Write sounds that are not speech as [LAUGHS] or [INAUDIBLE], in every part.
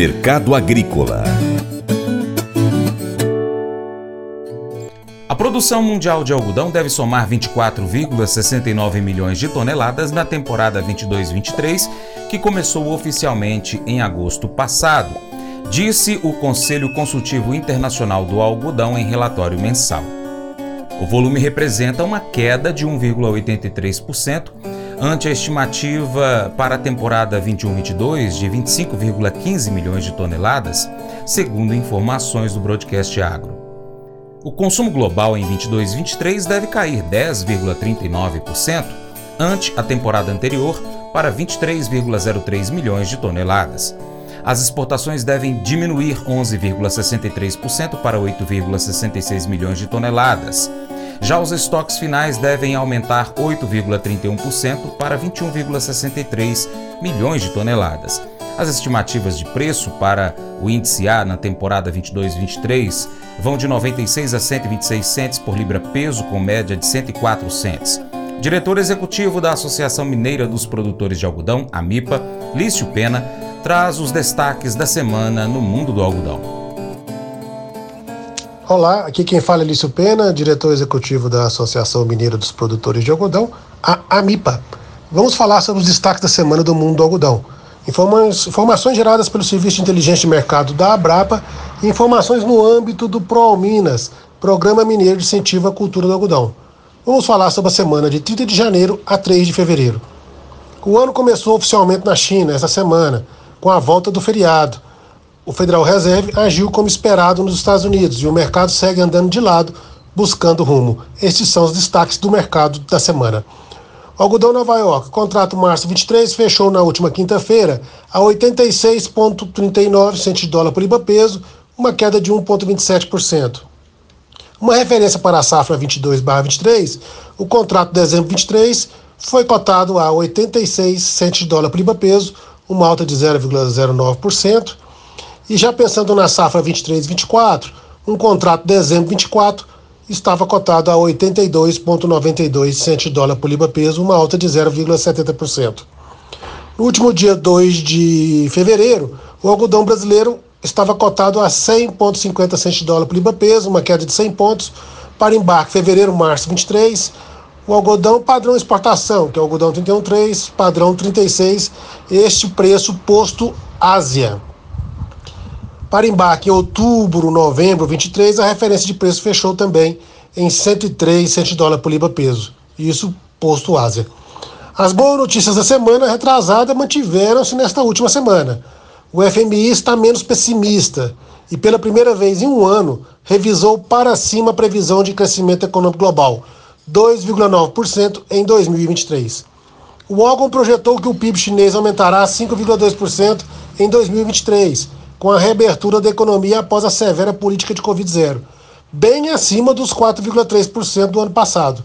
Mercado Agrícola A produção mundial de algodão deve somar 24,69 milhões de toneladas na temporada 22-23, que começou oficialmente em agosto passado, disse o Conselho Consultivo Internacional do Algodão em relatório mensal. O volume representa uma queda de 1,83% ante a estimativa para a temporada 21-22 de 25,15 milhões de toneladas, segundo informações do Broadcast Agro. O consumo global em 22-23 deve cair 10,39% ante a temporada anterior para 23,03 milhões de toneladas. As exportações devem diminuir 11,63% para 8,66 milhões de toneladas. Já os estoques finais devem aumentar 8,31% para 21,63 milhões de toneladas. As estimativas de preço para o índice A na temporada 22-23 vão de 96 a 126 centes por libra peso, com média de 104 centes. Diretor executivo da Associação Mineira dos Produtores de Algodão, AMIPA, Lício Pena, traz os destaques da semana no mundo do algodão. Olá, aqui quem fala é Lício Pena, diretor executivo da Associação Mineira dos Produtores de Algodão, a AMIPA. Vamos falar sobre os destaques da semana do mundo do algodão. informações geradas pelo Serviço de Inteligência de Mercado da Abrapa e informações no âmbito do ProAlminas, Programa Mineiro de Incentivo à Cultura do Algodão. Vamos falar sobre a semana de 30 de janeiro a 3 de fevereiro. O ano começou oficialmente na China esta semana, com a volta do feriado o Federal Reserve agiu como esperado nos Estados Unidos e o mercado segue andando de lado, buscando rumo. Estes são os destaques do mercado da semana. O algodão Nova York, contrato março 23, fechou na última quinta-feira a 86,39 centos de dólar por libra peso, uma queda de 1,27%. Uma referência para a safra 22/23, o contrato de dezembro 23 foi cotado a 86 centos de dólar por libra peso, uma alta de 0,09%. E já pensando na safra 23-24, um contrato de dezembro 24 estava cotado a 82,92 centos de dólar por libra peso, uma alta de 0,70%. No último dia 2 de fevereiro, o algodão brasileiro estava cotado a 100,50 centos de dólar por libra peso, uma queda de 100 pontos. Para embarque fevereiro-março 23, o algodão padrão exportação, que é o algodão 31,3, padrão 36, este preço posto Ásia. Para embarque em outubro, novembro 23, a referência de preço fechou também em 103 100 dólares por libra peso. Isso posto Ásia. As boas notícias da semana retrasada mantiveram-se nesta última semana. O FMI está menos pessimista e, pela primeira vez em um ano, revisou para cima a previsão de crescimento econômico global, 2,9% em 2023. O órgão projetou que o PIB chinês aumentará 5,2% em 2023 com a reabertura da economia após a severa política de Covid-0, bem acima dos 4,3% do ano passado.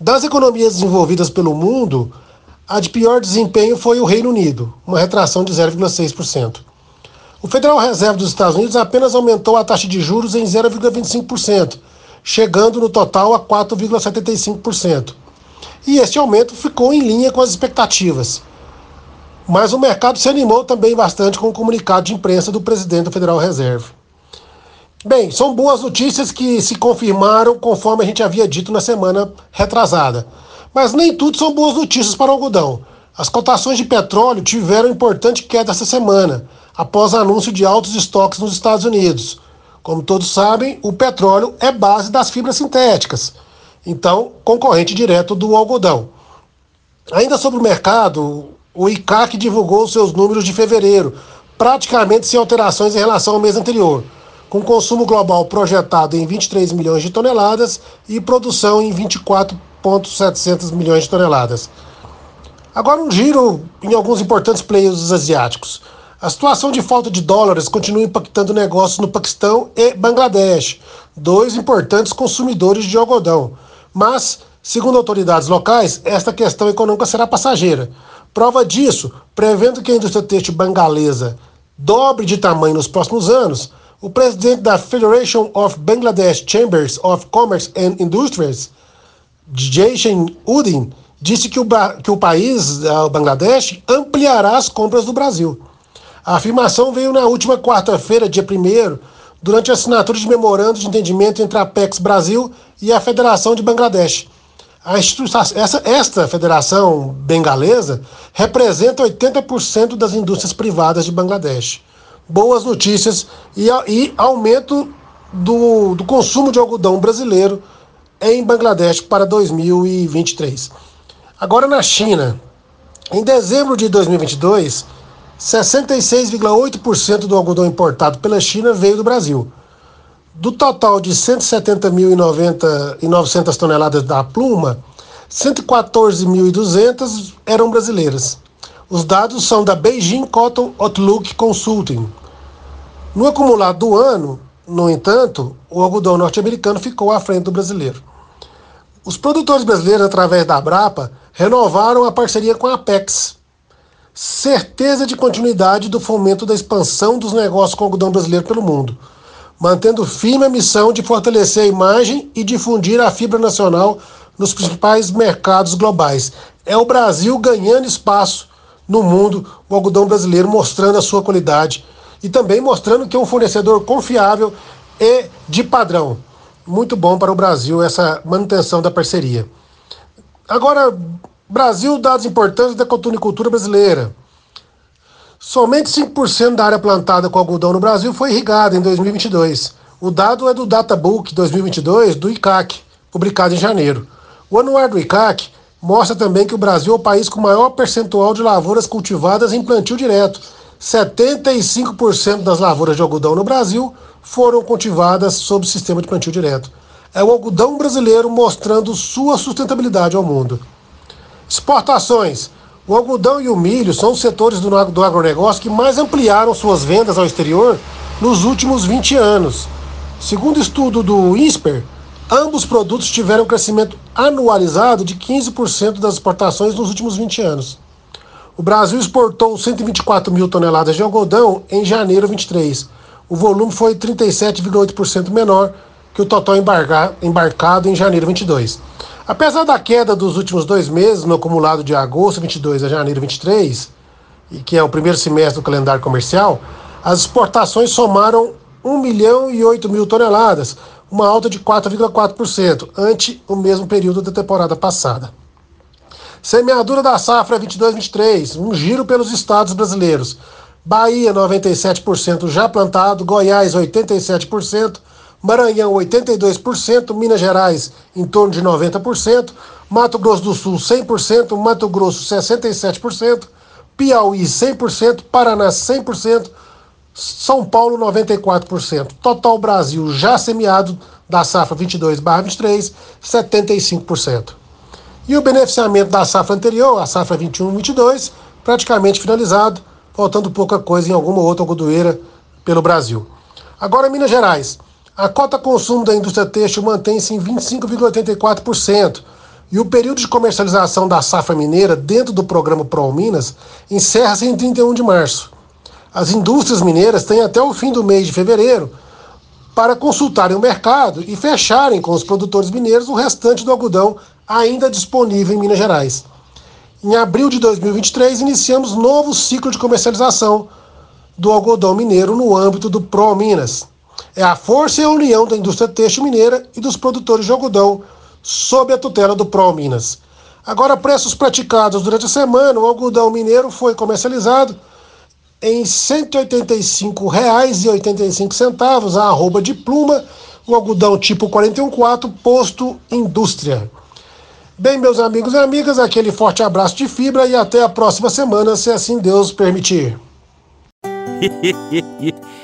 Das economias desenvolvidas pelo mundo, a de pior desempenho foi o Reino Unido, uma retração de 0,6%. O Federal Reserve dos Estados Unidos apenas aumentou a taxa de juros em 0,25%, chegando no total a 4,75%. E este aumento ficou em linha com as expectativas. Mas o mercado se animou também bastante com o comunicado de imprensa do presidente da Federal Reserve. Bem, são boas notícias que se confirmaram conforme a gente havia dito na semana retrasada. Mas nem tudo são boas notícias para o algodão. As cotações de petróleo tiveram importante queda essa semana, após anúncio de altos estoques nos Estados Unidos. Como todos sabem, o petróleo é base das fibras sintéticas, então concorrente direto do algodão. Ainda sobre o mercado, o ICAC divulgou seus números de fevereiro, praticamente sem alterações em relação ao mês anterior, com consumo global projetado em 23 milhões de toneladas e produção em 24,700 milhões de toneladas. Agora um giro em alguns importantes players asiáticos. A situação de falta de dólares continua impactando negócios no Paquistão e Bangladesh, dois importantes consumidores de algodão. Mas, segundo autoridades locais, esta questão econômica será passageira Prova disso, prevendo que a indústria têxtil bangalesa dobre de tamanho nos próximos anos, o presidente da Federation of Bangladesh Chambers of Commerce and Industries, Jason Udin, disse que o, que o país, o Bangladesh, ampliará as compras do Brasil. A afirmação veio na última quarta-feira, dia 1 durante a assinatura de memorando de entendimento entre a Apex Brasil e a Federação de Bangladesh. A essa, esta federação bengalesa representa 80% das indústrias privadas de Bangladesh. Boas notícias e, e aumento do, do consumo de algodão brasileiro em Bangladesh para 2023. Agora na China, em dezembro de 2022, 66,8% do algodão importado pela China veio do Brasil. Do total de 170.900 toneladas da pluma, 114.200 eram brasileiras. Os dados são da Beijing Cotton Outlook Consulting. No acumulado do ano, no entanto, o algodão norte-americano ficou à frente do brasileiro. Os produtores brasileiros, através da Abrapa, renovaram a parceria com a Apex. Certeza de continuidade do fomento da expansão dos negócios com algodão brasileiro pelo mundo mantendo firme a missão de fortalecer a imagem e difundir a fibra nacional nos principais mercados globais. É o Brasil ganhando espaço no mundo, o algodão brasileiro mostrando a sua qualidade e também mostrando que é um fornecedor confiável e de padrão. Muito bom para o Brasil essa manutenção da parceria. Agora, Brasil, dados importantes da cultura brasileira. Somente 5% da área plantada com algodão no Brasil foi irrigada em 2022. O dado é do Databook 2022 do ICAC, publicado em janeiro. O anuário do ICAC mostra também que o Brasil é o país com maior percentual de lavouras cultivadas em plantio direto. 75% das lavouras de algodão no Brasil foram cultivadas sob sistema de plantio direto. É o algodão brasileiro mostrando sua sustentabilidade ao mundo. Exportações. O algodão e o milho são os setores do, agronegócio que mais ampliaram suas vendas ao exterior nos últimos 20 anos. Segundo estudo do INSPER, ambos produtos tiveram crescimento anualizado de 15% das exportações nos últimos 20 anos. O Brasil exportou 124 mil toneladas de algodão em janeiro 23. O volume foi 37,8% menor que o total embarcado em janeiro 22. Apesar da queda dos últimos dois meses, no acumulado de agosto 22 a janeiro 23, e que é o primeiro semestre do calendário comercial, as exportações somaram 1 milhão e 8 mil toneladas, uma alta de 4,4%, ante o mesmo período da temporada passada. Semeadura da safra 22-23, um giro pelos estados brasileiros. Bahia, 97% já plantado, Goiás, 87%, Maranhão 82%, Minas Gerais em torno de 90%, Mato Grosso do Sul 100%, Mato Grosso 67%, Piauí 100%, Paraná 100%, São Paulo 94%. Total Brasil já semeado da safra 22/23, 75%. E o beneficiamento da safra anterior, a safra 21/22, praticamente finalizado, faltando pouca coisa em alguma outra algodoeira pelo Brasil. Agora Minas Gerais. A cota consumo da indústria têxtil mantém-se em 25,84%. E o período de comercialização da safra mineira dentro do programa Pro Minas encerra-se em 31 de março. As indústrias mineiras têm até o fim do mês de fevereiro para consultarem o mercado e fecharem com os produtores mineiros o restante do algodão ainda disponível em Minas Gerais. Em abril de 2023, iniciamos novo ciclo de comercialização do algodão mineiro no âmbito do Pro Minas é a força e a união da indústria têxtil mineira e dos produtores de algodão, sob a tutela do Pro Minas. Agora, preços praticados durante a semana, o algodão mineiro foi comercializado em R$ 185,85 a arroba de pluma, o algodão tipo 414, posto indústria. Bem, meus amigos e amigas, aquele forte abraço de fibra e até a próxima semana, se assim Deus permitir. [LAUGHS]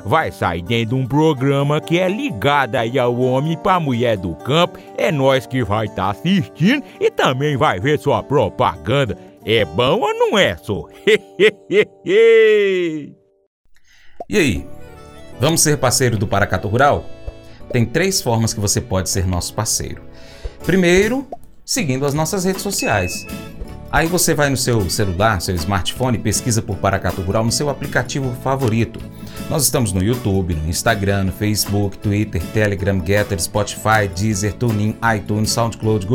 vai sair dentro de um programa que é ligado aí ao homem para mulher do campo. É nós que vai estar tá assistindo e também vai ver sua propaganda. É bom ou não é, só? [LAUGHS] E aí, vamos ser parceiro do Paracato Rural? Tem três formas que você pode ser nosso parceiro. Primeiro, seguindo as nossas redes sociais. Aí você vai no seu celular, seu smartphone, pesquisa por Paracato Rural no seu aplicativo favorito. Nós estamos no YouTube, no Instagram, no Facebook, Twitter, Telegram, Getter, Spotify, Deezer, TuneIn, iTunes, SoundCloud,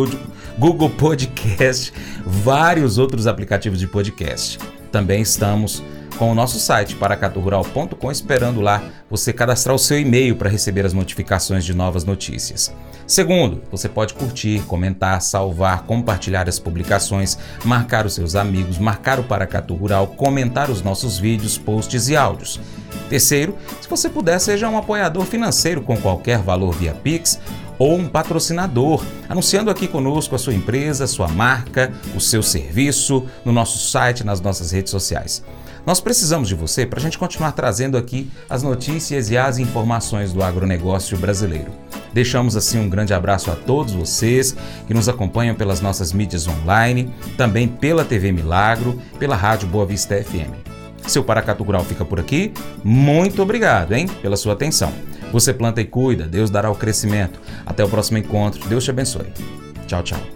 Google Podcast, [LAUGHS] vários outros aplicativos de podcast. Também estamos com o nosso site paracaturural.com esperando lá você cadastrar o seu e-mail para receber as notificações de novas notícias. Segundo, você pode curtir, comentar, salvar, compartilhar as publicações, marcar os seus amigos, marcar o Paracatu Rural, comentar os nossos vídeos, posts e áudios. Terceiro, se você puder, seja um apoiador financeiro com qualquer valor via Pix ou um patrocinador, anunciando aqui conosco a sua empresa, sua marca, o seu serviço no nosso site, nas nossas redes sociais. Nós precisamos de você para a gente continuar trazendo aqui as notícias e as informações do agronegócio brasileiro. Deixamos assim um grande abraço a todos vocês que nos acompanham pelas nossas mídias online, também pela TV Milagro, pela Rádio Boa Vista FM. Seu Paracatu Rural fica por aqui. Muito obrigado, hein, pela sua atenção. Você planta e cuida, Deus dará o crescimento. Até o próximo encontro. Deus te abençoe. Tchau, tchau.